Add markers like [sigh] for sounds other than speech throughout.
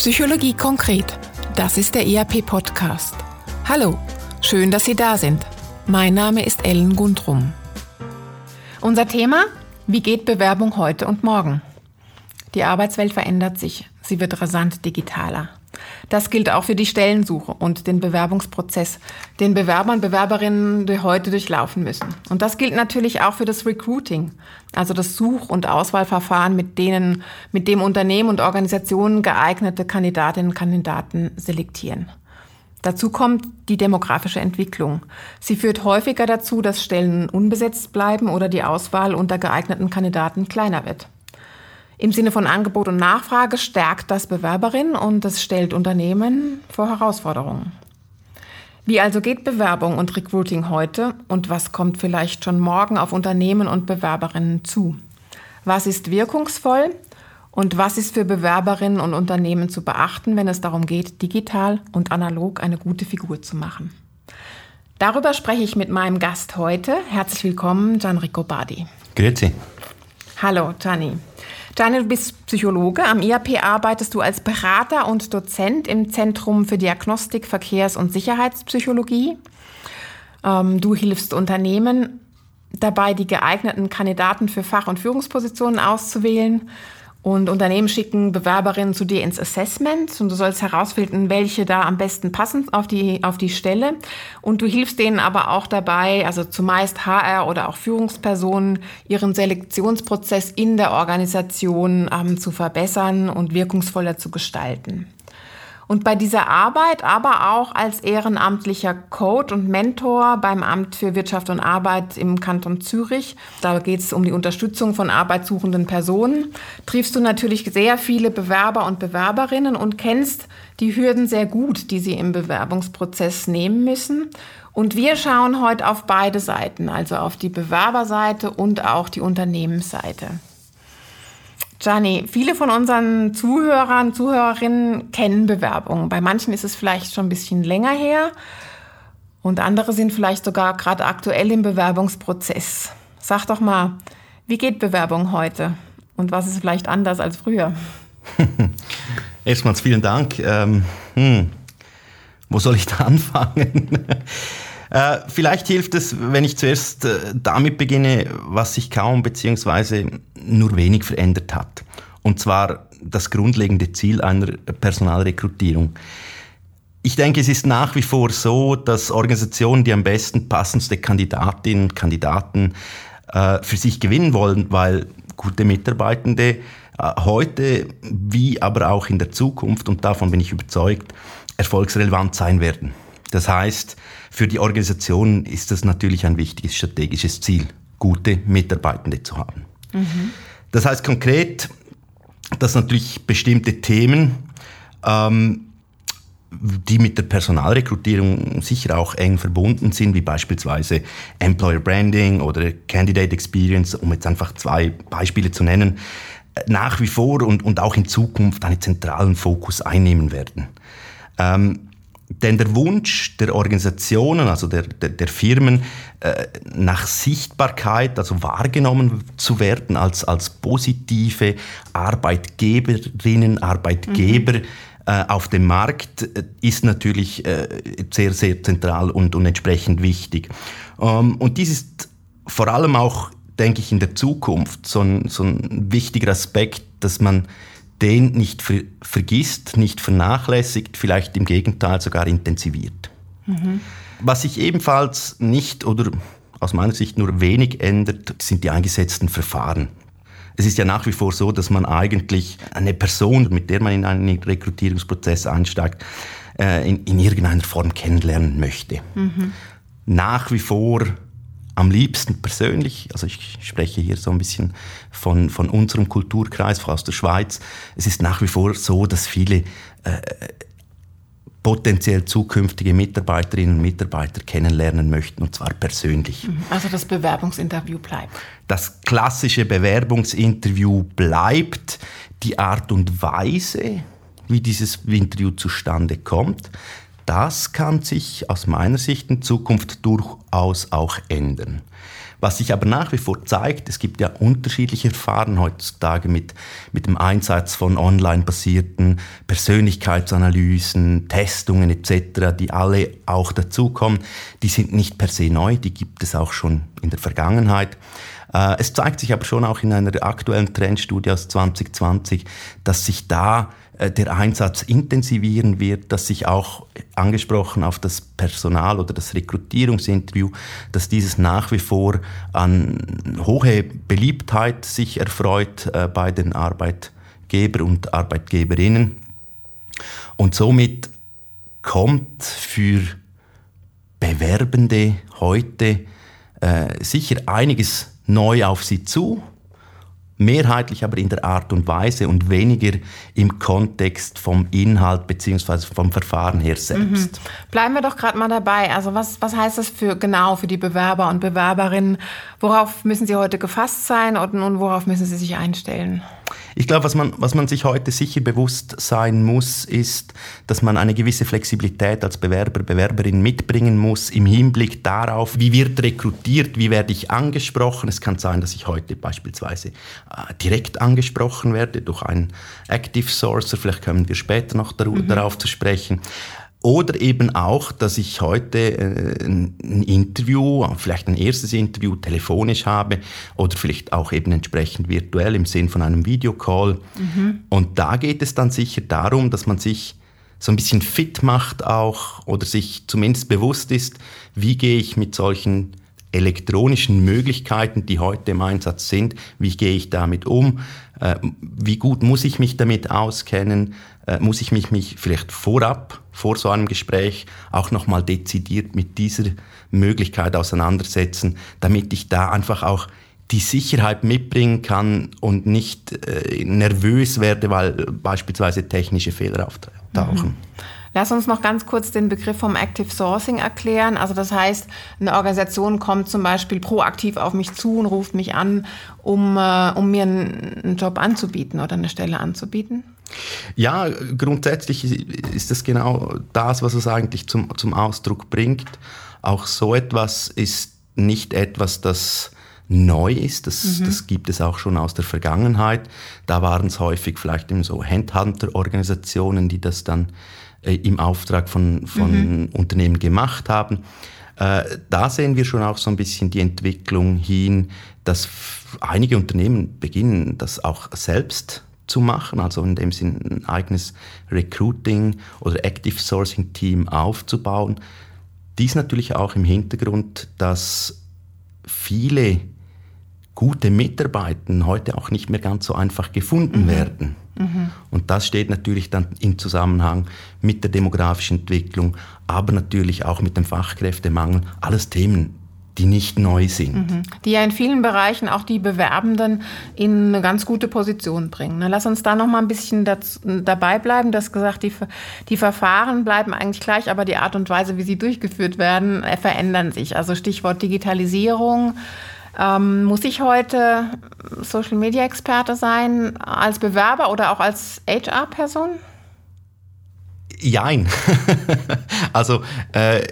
Psychologie konkret. Das ist der ERP-Podcast. Hallo, schön, dass Sie da sind. Mein Name ist Ellen Gundrum. Unser Thema? Wie geht Bewerbung heute und morgen? Die Arbeitswelt verändert sich. Sie wird rasant digitaler. Das gilt auch für die Stellensuche und den Bewerbungsprozess, den Bewerber und Bewerberinnen die heute durchlaufen müssen. Und das gilt natürlich auch für das Recruiting, also das Such- und Auswahlverfahren, mit denen, mit dem Unternehmen und Organisationen geeignete Kandidatinnen und Kandidaten selektieren. Dazu kommt die demografische Entwicklung. Sie führt häufiger dazu, dass Stellen unbesetzt bleiben oder die Auswahl unter geeigneten Kandidaten kleiner wird. Im Sinne von Angebot und Nachfrage stärkt das Bewerberin und es stellt Unternehmen vor Herausforderungen. Wie also geht Bewerbung und Recruiting heute und was kommt vielleicht schon morgen auf Unternehmen und Bewerberinnen zu? Was ist wirkungsvoll und was ist für Bewerberinnen und Unternehmen zu beachten, wenn es darum geht, digital und analog eine gute Figur zu machen? Darüber spreche ich mit meinem Gast heute. Herzlich willkommen, Gianrico Badi. Grüezi. Hallo, Gianni. Daniel, du bist Psychologe. Am IAP arbeitest du als Berater und Dozent im Zentrum für Diagnostik, Verkehrs- und Sicherheitspsychologie. Ähm, du hilfst Unternehmen dabei, die geeigneten Kandidaten für Fach- und Führungspositionen auszuwählen. Und Unternehmen schicken Bewerberinnen zu dir ins Assessment und du sollst herausfinden, welche da am besten passen auf die, auf die Stelle. Und du hilfst denen aber auch dabei, also zumeist HR oder auch Führungspersonen, ihren Selektionsprozess in der Organisation ähm, zu verbessern und wirkungsvoller zu gestalten. Und bei dieser Arbeit, aber auch als ehrenamtlicher Coach und Mentor beim Amt für Wirtschaft und Arbeit im Kanton Zürich, da geht es um die Unterstützung von arbeitssuchenden Personen, triffst du natürlich sehr viele Bewerber und Bewerberinnen und kennst die Hürden sehr gut, die sie im Bewerbungsprozess nehmen müssen. Und wir schauen heute auf beide Seiten, also auf die Bewerberseite und auch die Unternehmensseite. Gianni, viele von unseren Zuhörern, Zuhörerinnen kennen Bewerbungen. Bei manchen ist es vielleicht schon ein bisschen länger her und andere sind vielleicht sogar gerade aktuell im Bewerbungsprozess. Sag doch mal, wie geht Bewerbung heute und was ist vielleicht anders als früher? [laughs] Erstmals vielen Dank. Ähm, hm, wo soll ich da [laughs] anfangen? Äh, vielleicht hilft es, wenn ich zuerst äh, damit beginne, was sich kaum bzw. nur wenig verändert hat. Und zwar das grundlegende Ziel einer Personalrekrutierung. Ich denke, es ist nach wie vor so, dass Organisationen die am besten passendste Kandidatinnen und Kandidaten äh, für sich gewinnen wollen, weil gute Mitarbeitende äh, heute wie aber auch in der Zukunft, und davon bin ich überzeugt, erfolgsrelevant sein werden. Das heißt, für die Organisation ist das natürlich ein wichtiges strategisches Ziel, gute Mitarbeitende zu haben. Mhm. Das heißt konkret, dass natürlich bestimmte Themen, ähm, die mit der Personalrekrutierung sicher auch eng verbunden sind, wie beispielsweise Employer Branding oder Candidate Experience, um jetzt einfach zwei Beispiele zu nennen, nach wie vor und, und auch in Zukunft einen zentralen Fokus einnehmen werden. Ähm, denn der Wunsch der Organisationen, also der, der, der Firmen, äh, nach Sichtbarkeit, also wahrgenommen zu werden als, als positive Arbeitgeberinnen, Arbeitgeber mhm. äh, auf dem Markt, äh, ist natürlich äh, sehr, sehr zentral und, und entsprechend wichtig. Ähm, und dies ist vor allem auch, denke ich, in der Zukunft so ein, so ein wichtiger Aspekt, dass man den nicht ver vergisst, nicht vernachlässigt, vielleicht im Gegenteil sogar intensiviert. Mhm. Was sich ebenfalls nicht oder aus meiner Sicht nur wenig ändert, sind die eingesetzten Verfahren. Es ist ja nach wie vor so, dass man eigentlich eine Person, mit der man in einen Rekrutierungsprozess einsteigt, äh, in, in irgendeiner Form kennenlernen möchte. Mhm. Nach wie vor am liebsten persönlich, also ich spreche hier so ein bisschen von, von unserem Kulturkreis, aus der Schweiz, es ist nach wie vor so, dass viele äh, potenziell zukünftige Mitarbeiterinnen und Mitarbeiter kennenlernen möchten, und zwar persönlich. Mhm. Also das Bewerbungsinterview bleibt. Das klassische Bewerbungsinterview bleibt. Die Art und Weise, wie dieses Interview zustande kommt, das kann sich aus meiner Sicht in Zukunft durchaus auch ändern. Was sich aber nach wie vor zeigt, es gibt ja unterschiedliche Verfahren heutzutage mit, mit dem Einsatz von online-basierten Persönlichkeitsanalysen, Testungen etc., die alle auch dazukommen. Die sind nicht per se neu, die gibt es auch schon in der Vergangenheit. Äh, es zeigt sich aber schon auch in einer aktuellen Trendstudie aus 2020, dass sich da äh, der Einsatz intensivieren wird, dass sich auch angesprochen auf das Personal oder das Rekrutierungsinterview, dass dieses nach wie vor an hohe Beliebtheit sich erfreut äh, bei den Arbeitgeber und Arbeitgeberinnen. Und somit kommt für Bewerbende heute äh, sicher einiges neu auf sie zu mehrheitlich aber in der Art und Weise und weniger im Kontext vom Inhalt bzw. vom Verfahren her selbst. Mhm. Bleiben wir doch gerade mal dabei. Also was, was heißt das für genau für die Bewerber und Bewerberinnen? Worauf müssen sie heute gefasst sein und, und worauf müssen sie sich einstellen? Ich glaube, was man, was man sich heute sicher bewusst sein muss, ist, dass man eine gewisse Flexibilität als Bewerber, Bewerberin mitbringen muss im Hinblick darauf, wie wird rekrutiert, wie werde ich angesprochen. Es kann sein, dass ich heute beispielsweise äh, direkt angesprochen werde durch einen Active Sourcer, vielleicht kommen wir später noch mhm. darauf zu sprechen. Oder eben auch, dass ich heute äh, ein Interview, vielleicht ein erstes Interview telefonisch habe oder vielleicht auch eben entsprechend virtuell im Sinn von einem Videocall. Mhm. Und da geht es dann sicher darum, dass man sich so ein bisschen fit macht auch oder sich zumindest bewusst ist, wie gehe ich mit solchen elektronischen Möglichkeiten, die heute im Einsatz sind, wie gehe ich damit um, äh, wie gut muss ich mich damit auskennen, äh, muss ich mich, mich vielleicht vorab, vor so einem Gespräch, auch nochmal dezidiert mit dieser Möglichkeit auseinandersetzen, damit ich da einfach auch die Sicherheit mitbringen kann und nicht äh, nervös werde, weil beispielsweise technische Fehler auftauchen. Mhm. Lass uns noch ganz kurz den Begriff vom Active Sourcing erklären. Also das heißt, eine Organisation kommt zum Beispiel proaktiv auf mich zu und ruft mich an, um, äh, um mir einen Job anzubieten oder eine Stelle anzubieten. Ja, grundsätzlich ist das genau das, was es eigentlich zum, zum Ausdruck bringt. Auch so etwas ist nicht etwas, das neu ist. Das, mhm. das gibt es auch schon aus der Vergangenheit. Da waren es häufig vielleicht eben so Handhunter-Organisationen, die das dann äh, im Auftrag von, von mhm. Unternehmen gemacht haben. Äh, da sehen wir schon auch so ein bisschen die Entwicklung hin, dass einige Unternehmen beginnen, das auch selbst zu machen, also in dem Sinne ein eigenes Recruiting oder Active Sourcing Team aufzubauen. Dies natürlich auch im Hintergrund, dass viele gute Mitarbeiter heute auch nicht mehr ganz so einfach gefunden mhm. werden. Mhm. Und das steht natürlich dann im Zusammenhang mit der demografischen Entwicklung, aber natürlich auch mit dem Fachkräftemangel. Alles Themen, die nicht neu sind. Mhm. Die ja in vielen Bereichen auch die Bewerbenden in eine ganz gute Position bringen. Na, lass uns da noch mal ein bisschen dazu, dabei bleiben. Du hast gesagt, die, die Verfahren bleiben eigentlich gleich, aber die Art und Weise, wie sie durchgeführt werden, äh, verändern sich. Also Stichwort Digitalisierung. Ähm, muss ich heute Social Media Experte sein als Bewerber oder auch als HR-Person? Jein. [laughs] also äh,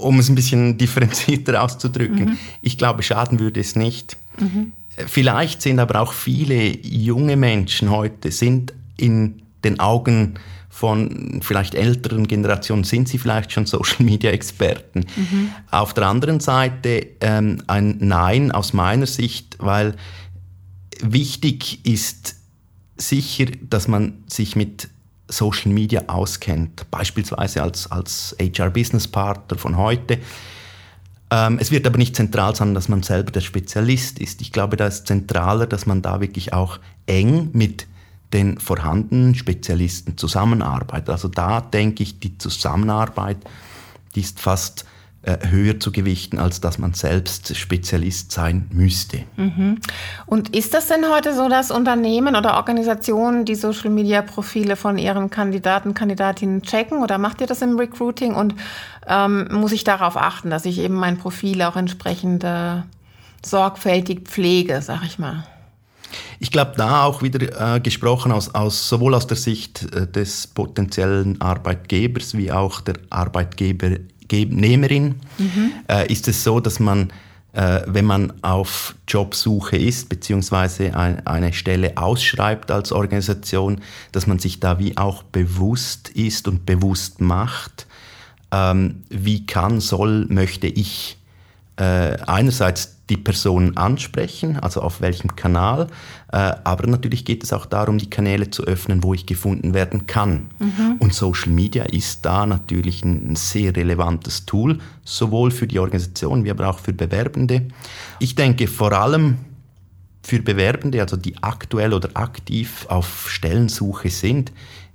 um es ein bisschen [laughs] differenzierter auszudrücken. Mhm. Ich glaube, schaden würde es nicht. Mhm. Vielleicht sind aber auch viele junge Menschen heute sind in den Augen von vielleicht älteren Generationen sind sie vielleicht schon Social Media Experten. Mhm. Auf der anderen Seite ähm, ein Nein aus meiner Sicht, weil wichtig ist sicher, dass man sich mit Social Media auskennt, beispielsweise als, als HR-Business-Partner von heute. Ähm, es wird aber nicht zentral sein, dass man selber der Spezialist ist. Ich glaube, da ist zentraler, dass man da wirklich auch eng mit den vorhandenen Spezialisten zusammenarbeitet. Also da denke ich, die Zusammenarbeit, die ist fast äh, höher zu gewichten, als dass man selbst Spezialist sein müsste. Mhm. Und ist das denn heute so, dass Unternehmen oder Organisationen die Social-Media-Profile von ihren Kandidaten, Kandidatinnen checken oder macht ihr das im Recruiting und ähm, muss ich darauf achten, dass ich eben mein Profil auch entsprechend äh, sorgfältig pflege, sag ich mal? Ich glaube, da auch wieder äh, gesprochen aus, aus, sowohl aus der Sicht äh, des potenziellen Arbeitgebers wie auch der Arbeitgeber Arbeitnehmerin, mhm. äh, ist es so, dass man äh, wenn man auf Jobsuche ist, beziehungsweise eine Stelle ausschreibt als Organisation, dass man sich da wie auch bewusst ist und bewusst macht, ähm, wie kann, soll, möchte ich äh, einerseits die Person ansprechen, also auf welchem Kanal, äh, aber natürlich geht es auch darum, die Kanäle zu öffnen, wo ich gefunden werden kann. Mhm. Und Social Media ist da natürlich ein sehr relevantes Tool, sowohl für die Organisation wie aber auch für Bewerbende. Ich denke vor allem für Bewerbende, also die aktuell oder aktiv auf Stellensuche sind,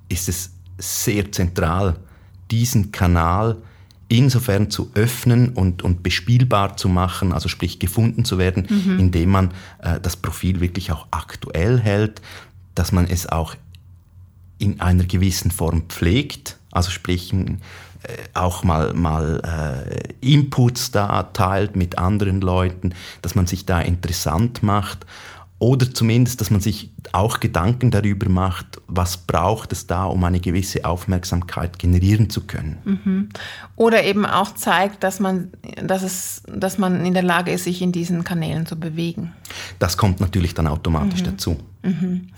ist es sehr zentral, diesen Kanal insofern zu öffnen und, und bespielbar zu machen, also sprich gefunden zu werden, mhm. indem man äh, das Profil wirklich auch aktuell hält, dass man es auch in einer gewissen Form pflegt, also sprich äh, auch mal, mal äh, Inputs da teilt mit anderen Leuten, dass man sich da interessant macht oder zumindest, dass man sich auch Gedanken darüber macht, was braucht es da, um eine gewisse Aufmerksamkeit generieren zu können. Mhm. Oder eben auch zeigt, dass man, dass, es, dass man in der Lage ist, sich in diesen Kanälen zu bewegen. Das kommt natürlich dann automatisch mhm. dazu. Mhm.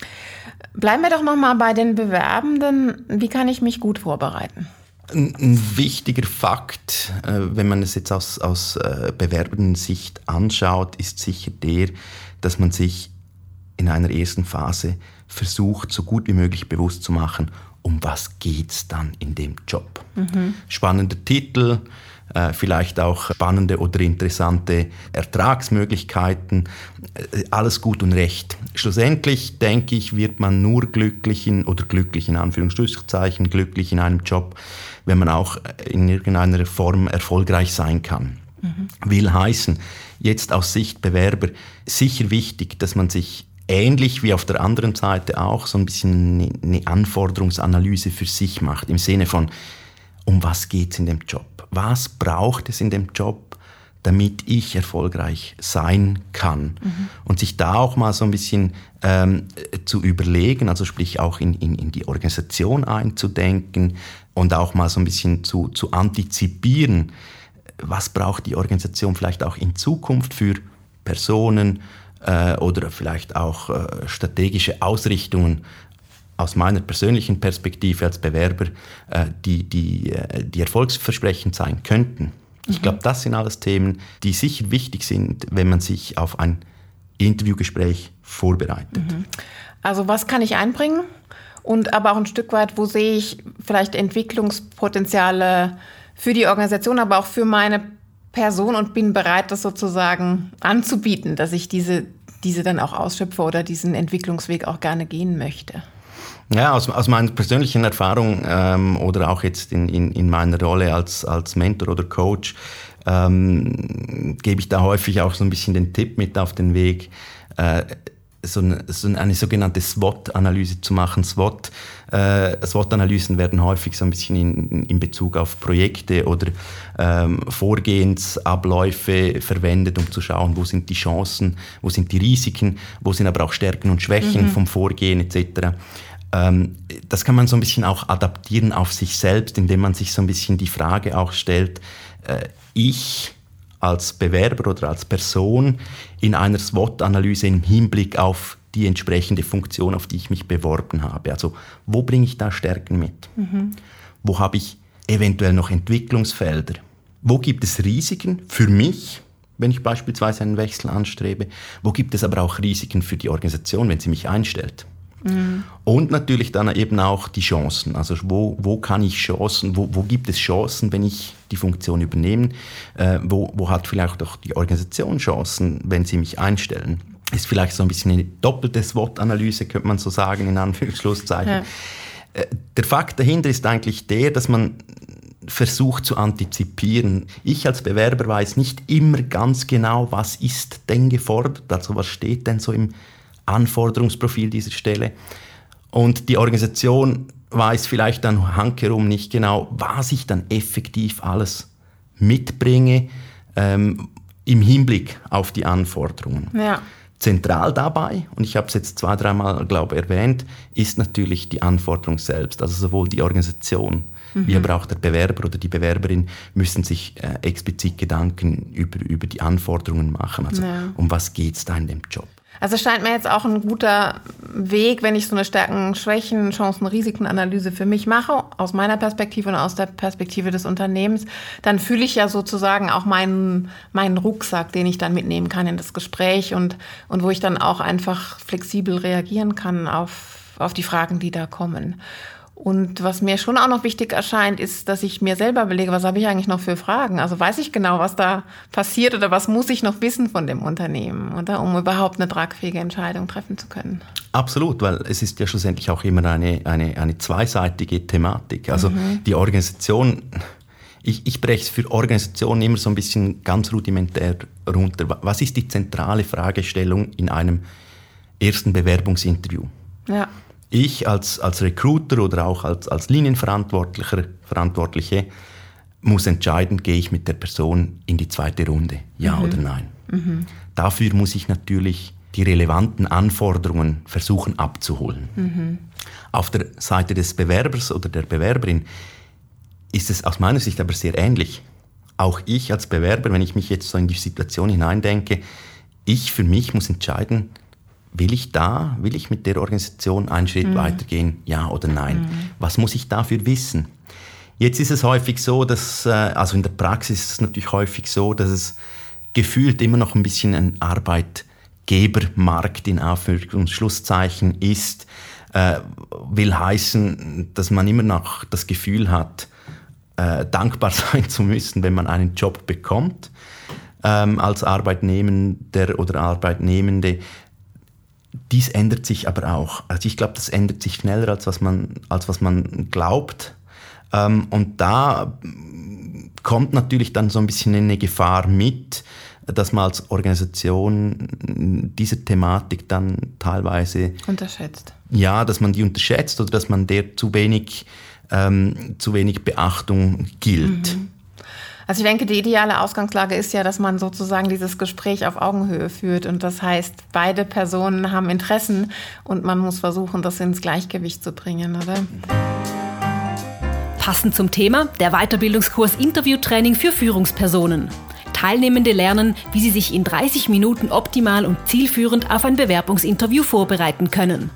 Bleiben wir doch nochmal bei den Bewerbenden. Wie kann ich mich gut vorbereiten? Ein, wichtiger Fakt, äh, wenn man es jetzt aus, aus äh, Bewerbenden-Sicht anschaut, ist sicher der, dass man sich in einer ersten Phase versucht, so gut wie möglich bewusst zu machen, um was geht's dann in dem Job. Mhm. Spannender Titel, äh, vielleicht auch spannende oder interessante Ertragsmöglichkeiten, äh, alles gut und recht. Schlussendlich, denke ich, wird man nur glücklich in, oder glücklich in Anführungszeichen, glücklich in einem Job, wenn man auch in irgendeiner Form erfolgreich sein kann. Mhm. Will heißen, jetzt aus Sicht Bewerber, sicher wichtig, dass man sich ähnlich wie auf der anderen Seite auch so ein bisschen eine Anforderungsanalyse für sich macht, im Sinne von, um was geht es in dem Job? Was braucht es in dem Job, damit ich erfolgreich sein kann? Mhm. Und sich da auch mal so ein bisschen ähm, zu überlegen, also sprich auch in, in, in die Organisation einzudenken und auch mal so ein bisschen zu, zu antizipieren, was braucht die Organisation vielleicht auch in Zukunft für Personen, äh, oder vielleicht auch äh, strategische Ausrichtungen aus meiner persönlichen Perspektive als Bewerber, äh, die, die, äh, die erfolgsversprechend sein könnten. Ich mhm. glaube, das sind alles Themen, die sicher wichtig sind, wenn man sich auf ein Interviewgespräch vorbereitet. Mhm. Also was kann ich einbringen? Und aber auch ein Stück weit, wo sehe ich vielleicht Entwicklungspotenziale für die Organisation, aber auch für meine Person und bin bereit, das sozusagen anzubieten, dass ich diese, diese dann auch ausschöpfe oder diesen Entwicklungsweg auch gerne gehen möchte. Ja, aus, aus meiner persönlichen Erfahrung ähm, oder auch jetzt in, in, in meiner Rolle als, als Mentor oder Coach ähm, gebe ich da häufig auch so ein bisschen den Tipp mit auf den Weg. Äh, so eine, so eine sogenannte SWOT-Analyse zu machen. SWOT, äh, SWOT-Analysen werden häufig so ein bisschen in, in Bezug auf Projekte oder ähm, Vorgehensabläufe verwendet, um zu schauen, wo sind die Chancen, wo sind die Risiken, wo sind aber auch Stärken und Schwächen mhm. vom Vorgehen etc. Ähm, das kann man so ein bisschen auch adaptieren auf sich selbst, indem man sich so ein bisschen die Frage auch stellt, äh, ich als Bewerber oder als Person in einer SWOT-Analyse im Hinblick auf die entsprechende Funktion, auf die ich mich beworben habe. Also wo bringe ich da Stärken mit? Mhm. Wo habe ich eventuell noch Entwicklungsfelder? Wo gibt es Risiken für mich, wenn ich beispielsweise einen Wechsel anstrebe? Wo gibt es aber auch Risiken für die Organisation, wenn sie mich einstellt? Mhm. Und natürlich dann eben auch die Chancen. Also wo, wo kann ich Chancen, wo, wo gibt es Chancen, wenn ich die Funktion übernehme? Äh, wo, wo hat vielleicht auch die Organisation Chancen, wenn sie mich einstellen? Ist vielleicht so ein bisschen eine doppelte SWOT-Analyse, könnte man so sagen, in Anführungszeichen. Ja. Äh, der Fakt dahinter ist eigentlich der, dass man versucht zu antizipieren. Ich als Bewerber weiß nicht immer ganz genau, was ist denn gefordert, also was steht denn so im Anforderungsprofil dieser Stelle. Und die Organisation weiß vielleicht dann hankerum nicht genau, was ich dann effektiv alles mitbringe ähm, im Hinblick auf die Anforderungen. Ja. Zentral dabei, und ich habe es jetzt zwei, dreimal, glaube ich, erwähnt, ist natürlich die Anforderung selbst. Also sowohl die Organisation mhm. wie aber auch der Bewerber oder die Bewerberin müssen sich äh, explizit Gedanken über, über die Anforderungen machen. Also ja. um was geht es da in dem Job? Also es scheint mir jetzt auch ein guter Weg, wenn ich so eine Stärken, Schwächen, Chancen, Risikenanalyse für mich mache, aus meiner Perspektive und aus der Perspektive des Unternehmens, dann fühle ich ja sozusagen auch meinen, meinen Rucksack, den ich dann mitnehmen kann in das Gespräch und, und wo ich dann auch einfach flexibel reagieren kann auf, auf die Fragen, die da kommen. Und was mir schon auch noch wichtig erscheint, ist, dass ich mir selber überlege, was habe ich eigentlich noch für Fragen? Also weiß ich genau, was da passiert oder was muss ich noch wissen von dem Unternehmen, oder um überhaupt eine tragfähige Entscheidung treffen zu können? Absolut, weil es ist ja schlussendlich auch immer eine, eine, eine zweiseitige Thematik. Also mhm. die Organisation, ich, ich breche es für Organisationen immer so ein bisschen ganz rudimentär runter. Was ist die zentrale Fragestellung in einem ersten Bewerbungsinterview? Ja ich als, als Recruiter oder auch als, als Linienverantwortlicher, Verantwortliche muss entscheiden, gehe ich mit der Person in die zweite Runde, ja mhm. oder nein. Mhm. Dafür muss ich natürlich die relevanten Anforderungen versuchen abzuholen. Mhm. Auf der Seite des Bewerbers oder der Bewerberin ist es aus meiner Sicht aber sehr ähnlich. Auch ich als Bewerber, wenn ich mich jetzt so in die Situation hineindenke, ich für mich muss entscheiden, will ich da, will ich mit der Organisation einen Schritt mhm. weitergehen, ja oder nein? Mhm. Was muss ich dafür wissen? Jetzt ist es häufig so, dass, äh, also in der Praxis ist es natürlich häufig so, dass es gefühlt immer noch ein bisschen ein Arbeitgebermarkt in Anführungs- und Schlusszeichen ist, äh, will heißen, dass man immer noch das Gefühl hat, äh, dankbar [laughs] sein zu müssen, wenn man einen Job bekommt ähm, als Arbeitnehmender oder Arbeitnehmende, dies ändert sich aber auch. Also ich glaube, das ändert sich schneller, als was man, als was man glaubt. Ähm, und da kommt natürlich dann so ein bisschen eine Gefahr mit, dass man als Organisation diese Thematik dann teilweise unterschätzt. Ja, dass man die unterschätzt oder dass man der zu wenig, ähm, zu wenig Beachtung gilt. Mhm. Also ich denke, die ideale Ausgangslage ist ja, dass man sozusagen dieses Gespräch auf Augenhöhe führt. Und das heißt, beide Personen haben Interessen und man muss versuchen, das ins Gleichgewicht zu bringen, oder? Passend zum Thema der Weiterbildungskurs Interviewtraining für Führungspersonen. Teilnehmende lernen, wie sie sich in 30 Minuten optimal und zielführend auf ein Bewerbungsinterview vorbereiten können.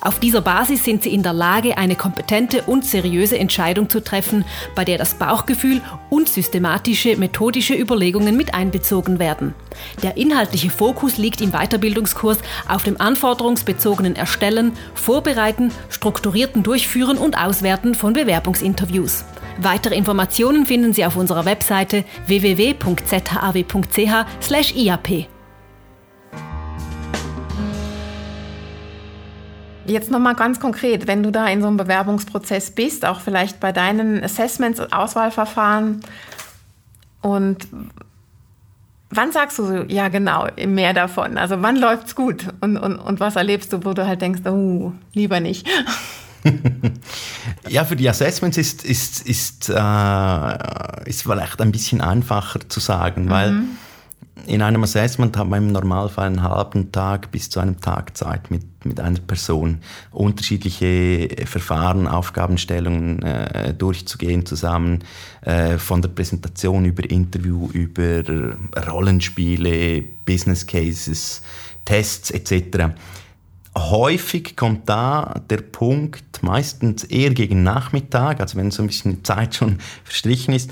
Auf dieser Basis sind sie in der Lage, eine kompetente und seriöse Entscheidung zu treffen, bei der das Bauchgefühl und systematische, methodische Überlegungen mit einbezogen werden. Der inhaltliche Fokus liegt im Weiterbildungskurs auf dem anforderungsbezogenen Erstellen, Vorbereiten, strukturierten Durchführen und Auswerten von Bewerbungsinterviews. Weitere Informationen finden Sie auf unserer Webseite www.zhaw.ch/iap. Jetzt nochmal ganz konkret, wenn du da in so einem Bewerbungsprozess bist, auch vielleicht bei deinen Assessments, Auswahlverfahren und wann sagst du ja genau mehr davon? Also wann läuft's gut und, und, und was erlebst du, wo du halt denkst, oh, lieber nicht? [laughs] ja, für die Assessments ist, ist, ist, äh, ist vielleicht ein bisschen einfacher zu sagen, mhm. weil in einem Assessment hat man im Normalfall einen halben Tag bis zu einem Tag Zeit mit, mit einer Person, unterschiedliche Verfahren, Aufgabenstellungen äh, durchzugehen zusammen, äh, von der Präsentation über Interview, über Rollenspiele, Business Cases, Tests etc häufig kommt da der Punkt, meistens eher gegen Nachmittag, also wenn so ein bisschen Zeit schon [laughs] verstrichen ist,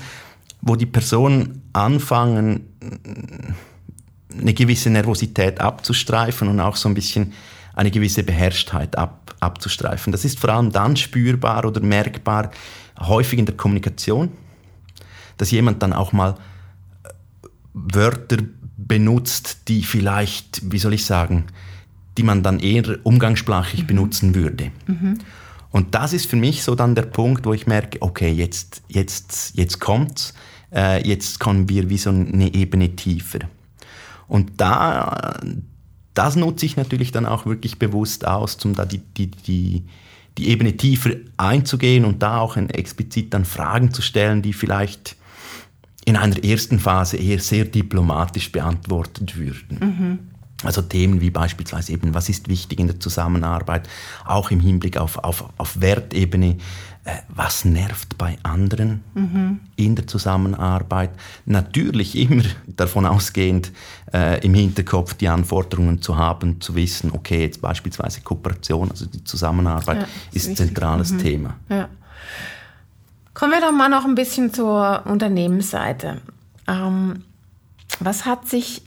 wo die Personen anfangen, eine gewisse Nervosität abzustreifen und auch so ein bisschen eine gewisse Beherrschtheit ab, abzustreifen. Das ist vor allem dann spürbar oder merkbar, häufig in der Kommunikation, dass jemand dann auch mal äh, Wörter benutzt, die vielleicht, wie soll ich sagen, die man dann eher umgangssprachlich mhm. benutzen würde. Mhm. Und das ist für mich so dann der Punkt, wo ich merke, okay, jetzt, jetzt, jetzt kommt's, äh, jetzt kommen wir wie so eine Ebene tiefer. Und da, das nutze ich natürlich dann auch wirklich bewusst aus, um da die, die, die, die Ebene tiefer einzugehen und da auch explizit dann Fragen zu stellen, die vielleicht in einer ersten Phase eher sehr diplomatisch beantwortet würden. Mhm. Also Themen wie beispielsweise eben, was ist wichtig in der Zusammenarbeit, auch im Hinblick auf, auf, auf Wertebene, was nervt bei anderen mhm. in der Zusammenarbeit. Natürlich immer [laughs] davon ausgehend äh, im Hinterkopf die Anforderungen zu haben, zu wissen, okay, jetzt beispielsweise Kooperation, also die Zusammenarbeit ja, ist ein zentrales mhm. Thema. Ja. Kommen wir doch mal noch ein bisschen zur Unternehmensseite. Ähm, was hat sich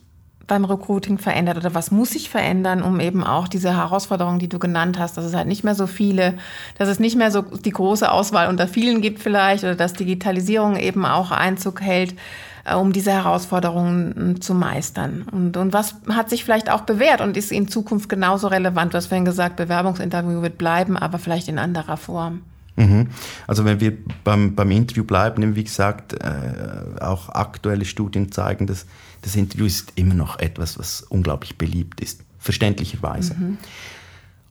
beim Recruiting verändert oder was muss sich verändern, um eben auch diese Herausforderungen, die du genannt hast, dass es halt nicht mehr so viele, dass es nicht mehr so die große Auswahl unter vielen gibt vielleicht oder dass Digitalisierung eben auch Einzug hält, äh, um diese Herausforderungen mm, zu meistern. Und, und was hat sich vielleicht auch bewährt und ist in Zukunft genauso relevant? Du hast vorhin gesagt, Bewerbungsinterview wird bleiben, aber vielleicht in anderer Form. Mhm. Also wenn wir beim, beim Interview bleiben, wie gesagt, äh, auch aktuelle Studien zeigen, dass das Interview ist immer noch etwas, was unglaublich beliebt ist, verständlicherweise. Mhm.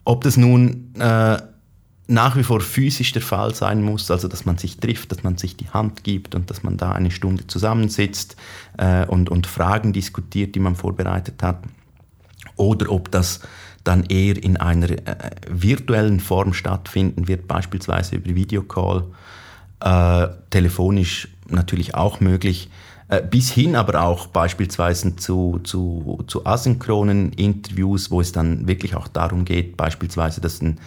Ob das nun äh, nach wie vor physisch der Fall sein muss, also dass man sich trifft, dass man sich die Hand gibt und dass man da eine Stunde zusammensitzt äh, und, und Fragen diskutiert, die man vorbereitet hat, oder ob das dann eher in einer äh, virtuellen Form stattfinden wird, beispielsweise über Videocall, äh, telefonisch natürlich auch möglich, äh, bis hin aber auch beispielsweise zu, zu, zu asynchronen Interviews, wo es dann wirklich auch darum geht, beispielsweise, dass ein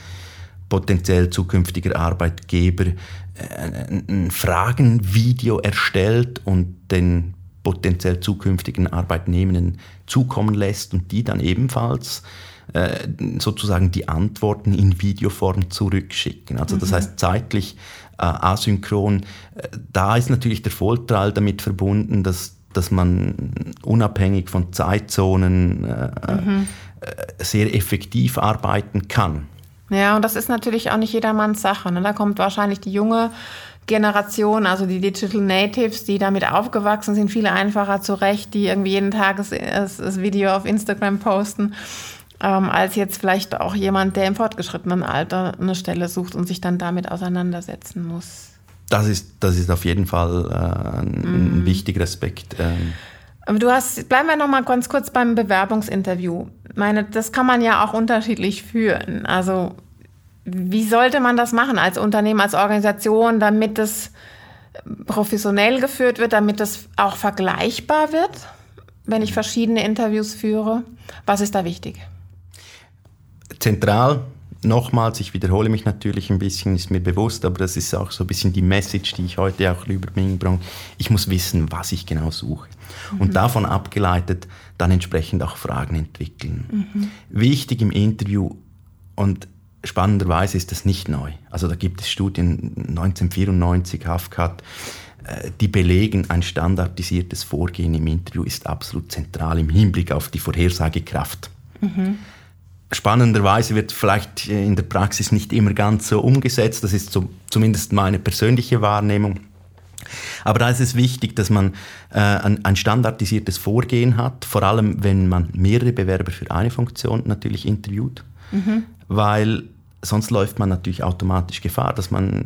potenziell zukünftiger Arbeitgeber äh, ein Fragenvideo erstellt und den potenziell zukünftigen Arbeitnehmenden zukommen lässt und die dann ebenfalls äh, sozusagen die Antworten in Videoform zurückschicken. Also das mhm. heißt zeitlich äh, asynchron. Äh, da ist natürlich der Vorteil damit verbunden, dass, dass man unabhängig von Zeitzonen äh, mhm. Äh, sehr effektiv arbeiten kann. Ja, und das ist natürlich auch nicht jedermanns Sache. Ne? Da kommt wahrscheinlich die junge Generation, also die Digital Natives, die damit aufgewachsen sind, viel einfacher zurecht, die irgendwie jeden Tag das, das Video auf Instagram posten ähm, als jetzt vielleicht auch jemand, der im fortgeschrittenen Alter eine Stelle sucht und sich dann damit auseinandersetzen muss. Das ist, das ist auf jeden Fall äh, ein, mhm. wichtiger Aspekt. Ähm. Du hast, bleiben wir noch mal ganz kurz beim Bewerbungsinterview. Ich meine, das kann man ja auch unterschiedlich führen. Also, wie sollte man das machen als Unternehmen, als Organisation, damit es professionell geführt wird, damit es auch vergleichbar wird, wenn ich verschiedene Interviews führe? Was ist da wichtig? Zentral, nochmals, ich wiederhole mich natürlich ein bisschen, ist mir bewusst, aber das ist auch so ein bisschen die Message, die ich heute auch rüberbringen brauche. Ich muss wissen, was ich genau suche. Mhm. Und davon abgeleitet dann entsprechend auch Fragen entwickeln. Mhm. Wichtig im Interview und spannenderweise ist das nicht neu. Also da gibt es Studien 1994, HAFCAT, äh, die belegen, ein standardisiertes Vorgehen im Interview ist absolut zentral im Hinblick auf die Vorhersagekraft. Mhm. Spannenderweise wird vielleicht in der Praxis nicht immer ganz so umgesetzt. Das ist so, zumindest meine persönliche Wahrnehmung. Aber da ist es wichtig, dass man äh, ein, ein, standardisiertes Vorgehen hat, vor allem wenn man mehrere Bewerber für eine Funktion natürlich interviewt, mhm. weil sonst läuft man natürlich automatisch Gefahr, dass man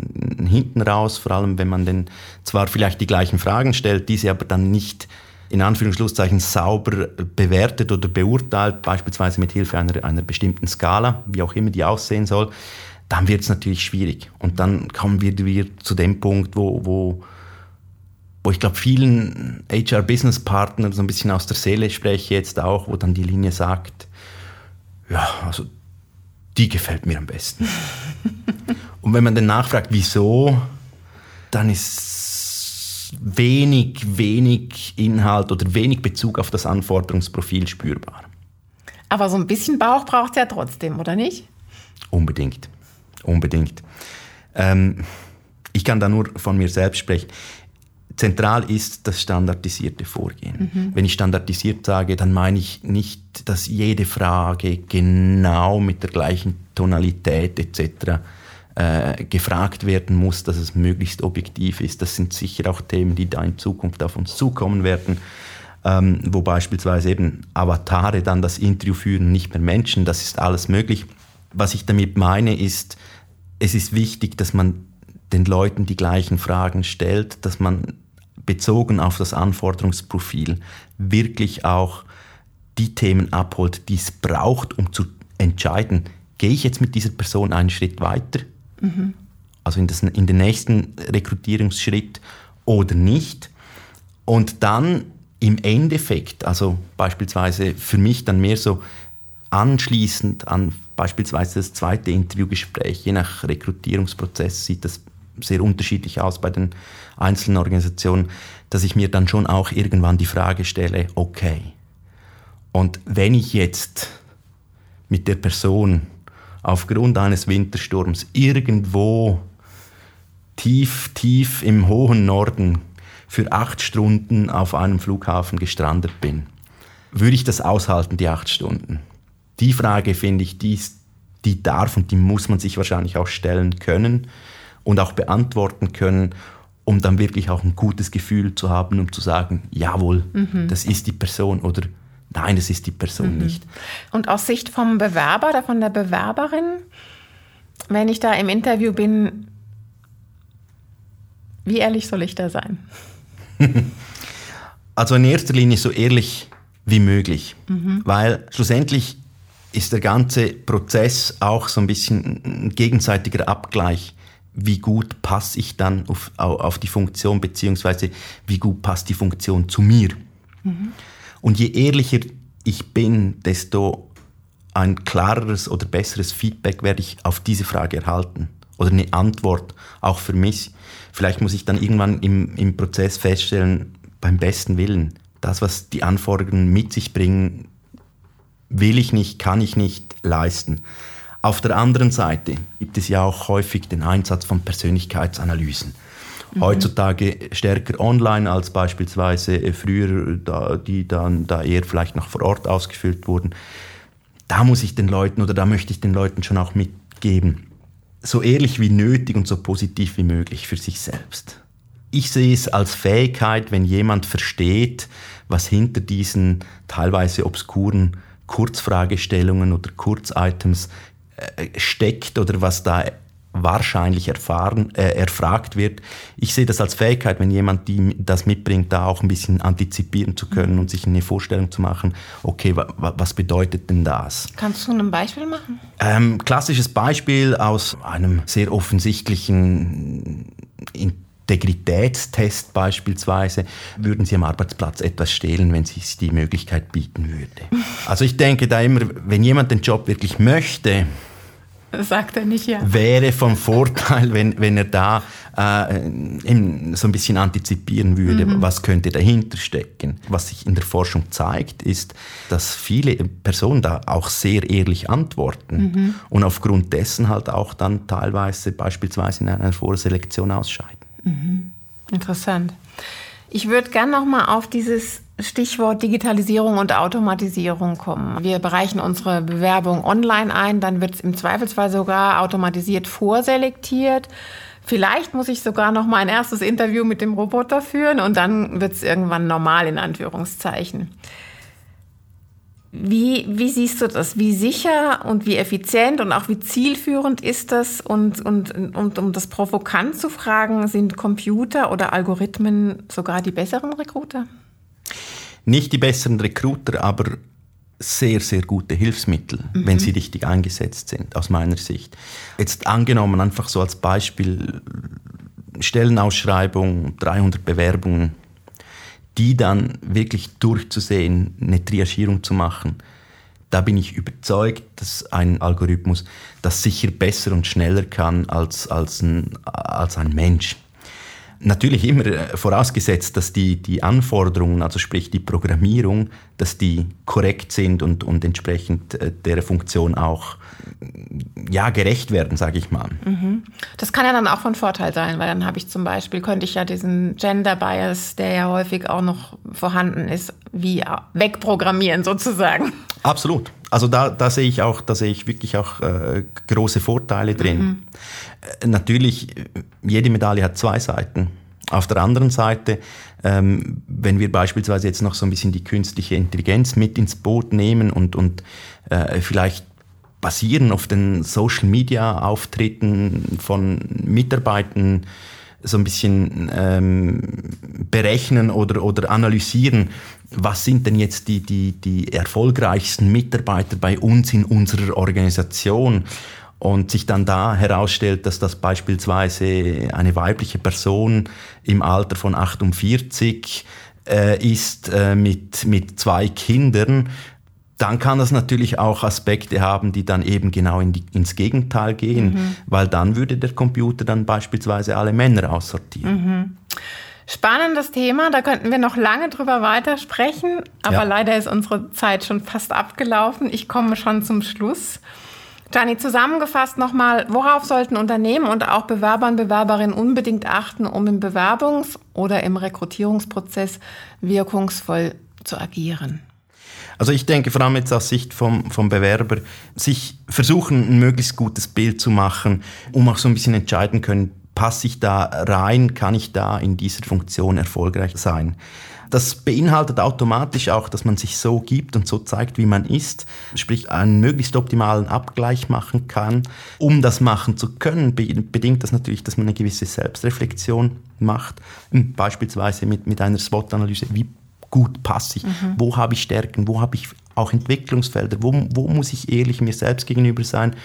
hinten raus, vor allem wenn man denn zwar vielleicht die gleichen Fragen stellt, diese aber dann nicht in Anführungszeichen sauber bewertet oder beurteilt, beispielsweise mit Hilfe einer, einer bestimmten Skala, wie auch immer die aussehen soll, dann wird es natürlich schwierig. Und dann kommen wir wieder zu dem Punkt, wo, wo, wo ich glaube, vielen HR-Business-Partnern so ein bisschen aus der Seele spreche jetzt auch, wo dann die Linie sagt, ja, also die gefällt mir am besten. [laughs] Und wenn man dann nachfragt, wieso, dann ist wenig, wenig Inhalt oder wenig Bezug auf das Anforderungsprofil spürbar. Aber so ein bisschen Bauch braucht es ja trotzdem, oder nicht? Unbedingt. Unbedingt. Ähm, ich kann da nur von mir selbst sprechen. Zentral ist das standardisierte Vorgehen. Mhm. Wenn ich standardisiert sage, dann meine ich nicht, dass jede Frage genau mit der gleichen Tonalität etc äh, gefragt werden muss, dass es möglichst objektiv ist. Das sind sicher auch Themen, die da in Zukunft auf uns zukommen werden. Ähm, wo beispielsweise eben Avatare dann das Interview führen, nicht mehr Menschen, das ist alles möglich. Was ich damit meine ist, es ist wichtig, dass man den Leuten die gleichen Fragen stellt, dass man bezogen auf das Anforderungsprofil wirklich auch die Themen abholt, die es braucht, um zu entscheiden, gehe ich jetzt mit dieser Person einen Schritt weiter, mhm. also in, das, in den nächsten Rekrutierungsschritt oder nicht. Und dann im Endeffekt, also beispielsweise für mich dann mehr so anschließend an beispielsweise das zweite Interviewgespräch, je nach Rekrutierungsprozess sieht das sehr unterschiedlich aus bei den einzelnen Organisationen, dass ich mir dann schon auch irgendwann die Frage stelle, okay, und wenn ich jetzt mit der Person aufgrund eines Wintersturms irgendwo tief, tief im hohen Norden für acht Stunden auf einem Flughafen gestrandet bin, würde ich das aushalten, die acht Stunden? Die Frage finde ich, die, die darf und die muss man sich wahrscheinlich auch stellen können und auch beantworten können, um dann wirklich auch ein gutes Gefühl zu haben, um zu sagen, jawohl, mhm. das ist die Person oder nein, das ist die Person mhm. nicht. Und aus Sicht vom Bewerber oder von der Bewerberin, wenn ich da im Interview bin, wie ehrlich soll ich da sein? [laughs] also in erster Linie so ehrlich wie möglich, mhm. weil schlussendlich ist der ganze Prozess auch so ein bisschen ein gegenseitiger Abgleich wie gut passe ich dann auf, auf die Funktion, beziehungsweise wie gut passt die Funktion zu mir. Mhm. Und je ehrlicher ich bin, desto ein klareres oder besseres Feedback werde ich auf diese Frage erhalten. Oder eine Antwort, auch für mich. Vielleicht muss ich dann irgendwann im, im Prozess feststellen, beim besten Willen, das, was die Anforderungen mit sich bringen, will ich nicht, kann ich nicht leisten. Auf der anderen Seite gibt es ja auch häufig den Einsatz von Persönlichkeitsanalysen. Mhm. Heutzutage stärker online als beispielsweise früher, da, die dann da eher vielleicht noch vor Ort ausgefüllt wurden. Da muss ich den Leuten oder da möchte ich den Leuten schon auch mitgeben, so ehrlich wie nötig und so positiv wie möglich für sich selbst. Ich sehe es als Fähigkeit, wenn jemand versteht, was hinter diesen teilweise obskuren Kurzfragestellungen oder Kurzitems äh, steckt oder was da wahrscheinlich erfahren, äh, erfragt wird. Ich sehe das als Fähigkeit, wenn jemand die, das mitbringt, da auch ein bisschen antizipieren zu können und sich eine Vorstellung zu machen, okay, wa, wa, was bedeutet denn das? Kannst du ein Beispiel machen? Ähm, klassisches Beispiel aus einem sehr offensichtlichen Integritätstest beispielsweise, würden Sie am Arbeitsplatz etwas stehlen, wenn Sie es die Möglichkeit bieten würde. [laughs] Also ich denke da immer, wenn jemand den Job wirklich möchte, sagt er nicht, ja. Wäre vom Vorteil, wenn, wenn er da äh, so ein bisschen antizipieren würde, mhm. was könnte dahinter stecken. Was sich in der Forschung zeigt, ist, dass viele Personen da auch sehr ehrlich antworten mhm. und aufgrund dessen halt auch dann teilweise beispielsweise in einer Vorselektion ausscheiden. Mhm. Interessant. Ich würde gerne noch mal auf dieses Stichwort Digitalisierung und Automatisierung kommen. Wir bereichen unsere Bewerbung online ein, dann wird es im Zweifelsfall sogar automatisiert vorselektiert. Vielleicht muss ich sogar noch mal ein erstes Interview mit dem Roboter führen und dann wird es irgendwann normal in Anführungszeichen. Wie, wie siehst du das? Wie sicher und wie effizient und auch wie zielführend ist das? Und, und, und um das provokant zu fragen, sind Computer oder Algorithmen sogar die besseren Recruiter? Nicht die besseren Recruiter, aber sehr, sehr gute Hilfsmittel, mhm. wenn sie richtig eingesetzt sind, aus meiner Sicht. Jetzt angenommen, einfach so als Beispiel, Stellenausschreibung, 300 Bewerbungen, die dann wirklich durchzusehen, eine Triagierung zu machen, da bin ich überzeugt, dass ein Algorithmus das sicher besser und schneller kann als, als, ein, als ein Mensch. Natürlich immer äh, vorausgesetzt, dass die, die Anforderungen, also sprich die Programmierung, dass die korrekt sind und, und entsprechend äh, der Funktion auch ja, gerecht werden, sage ich mal. Mhm. Das kann ja dann auch von Vorteil sein, weil dann habe ich zum Beispiel, könnte ich ja diesen Gender Bias, der ja häufig auch noch vorhanden ist, wie wegprogrammieren sozusagen. Absolut. Also da, da sehe ich auch, da sehe ich wirklich auch äh, große Vorteile drin. Mhm. Äh, natürlich, jede Medaille hat zwei Seiten. Auf der anderen Seite, ähm, wenn wir beispielsweise jetzt noch so ein bisschen die künstliche Intelligenz mit ins Boot nehmen und, und äh, vielleicht basieren auf den Social Media Auftritten von Mitarbeitern so ein bisschen ähm, berechnen oder, oder analysieren, was sind denn jetzt die, die, die erfolgreichsten Mitarbeiter bei uns in unserer Organisation? Und sich dann da herausstellt, dass das beispielsweise eine weibliche Person im Alter von 48 äh, ist äh, mit, mit zwei Kindern, dann kann das natürlich auch Aspekte haben, die dann eben genau in die, ins Gegenteil gehen, mhm. weil dann würde der Computer dann beispielsweise alle Männer aussortieren. Mhm. Spannendes Thema, da könnten wir noch lange drüber weitersprechen, aber ja. leider ist unsere Zeit schon fast abgelaufen. Ich komme schon zum Schluss. Gianni, zusammengefasst nochmal, worauf sollten Unternehmen und auch Bewerber und Bewerberinnen unbedingt achten, um im Bewerbungs- oder im Rekrutierungsprozess wirkungsvoll zu agieren? Also ich denke vor allem jetzt aus Sicht vom, vom Bewerber, sich versuchen, ein möglichst gutes Bild zu machen, um auch so ein bisschen entscheiden können, passe ich da rein, kann ich da in dieser Funktion erfolgreich sein. Das beinhaltet automatisch auch, dass man sich so gibt und so zeigt, wie man ist, sprich einen möglichst optimalen Abgleich machen kann. Um das machen zu können, bedingt das natürlich, dass man eine gewisse Selbstreflexion macht, beispielsweise mit, mit einer SWOT-Analyse, wie gut passe ich, mhm. wo habe ich Stärken, wo habe ich auch Entwicklungsfelder, wo, wo muss ich ehrlich mir selbst gegenüber sein.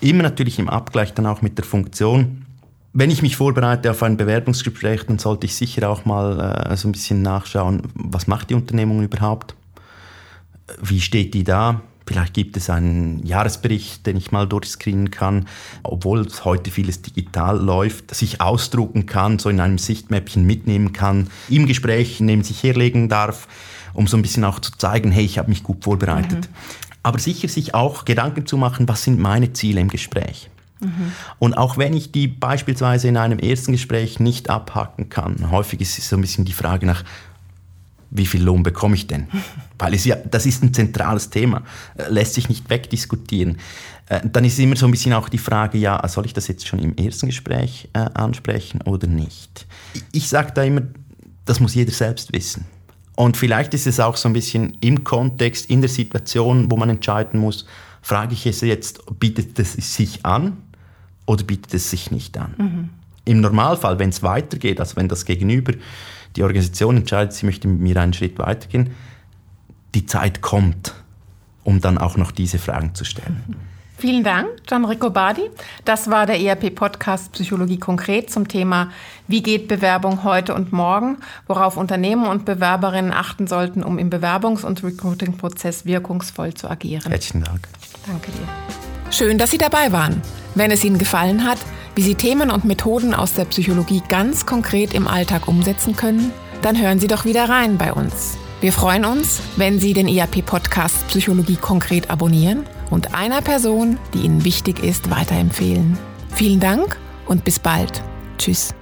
Immer natürlich im Abgleich dann auch mit der Funktion. Wenn ich mich vorbereite auf ein Bewerbungsgespräch, dann sollte ich sicher auch mal äh, so ein bisschen nachschauen, was macht die Unternehmung überhaupt? Wie steht die da? Vielleicht gibt es einen Jahresbericht, den ich mal durchscreenen kann, obwohl heute vieles digital läuft, dass ich ausdrucken kann, so in einem Sichtmäppchen mitnehmen kann, im Gespräch neben sich herlegen darf, um so ein bisschen auch zu zeigen, hey, ich habe mich gut vorbereitet. Mhm. Aber sicher sich auch Gedanken zu machen, was sind meine Ziele im Gespräch. Mhm. Und auch wenn ich die beispielsweise in einem ersten Gespräch nicht abhaken kann, häufig ist es so ein bisschen die Frage nach, wie viel Lohn bekomme ich denn? [laughs] Weil es ja, das ist ein zentrales Thema, äh, lässt sich nicht wegdiskutieren. Äh, dann ist immer so ein bisschen auch die Frage, ja, soll ich das jetzt schon im ersten Gespräch äh, ansprechen oder nicht? Ich sage da immer, das muss jeder selbst wissen. Und vielleicht ist es auch so ein bisschen im Kontext, in der Situation, wo man entscheiden muss, frage ich es jetzt, bietet es sich an oder bietet es sich nicht an? Mhm. Im Normalfall, wenn es weitergeht, also wenn das Gegenüber die Organisation entscheidet, sie möchte mit mir einen Schritt weitergehen, die Zeit kommt, um dann auch noch diese Fragen zu stellen. [laughs] Vielen Dank, Gian Badi. Das war der ERP-Podcast Psychologie konkret zum Thema Wie geht Bewerbung heute und morgen, worauf Unternehmen und Bewerberinnen achten sollten, um im Bewerbungs- und Recruiting-Prozess wirkungsvoll zu agieren. Herzlichen Dank. Danke dir. Schön, dass Sie dabei waren. Wenn es Ihnen gefallen hat, wie Sie Themen und Methoden aus der Psychologie ganz konkret im Alltag umsetzen können, dann hören Sie doch wieder rein bei uns. Wir freuen uns, wenn Sie den IAP-Podcast Psychologie konkret abonnieren und einer Person, die Ihnen wichtig ist, weiterempfehlen. Vielen Dank und bis bald. Tschüss.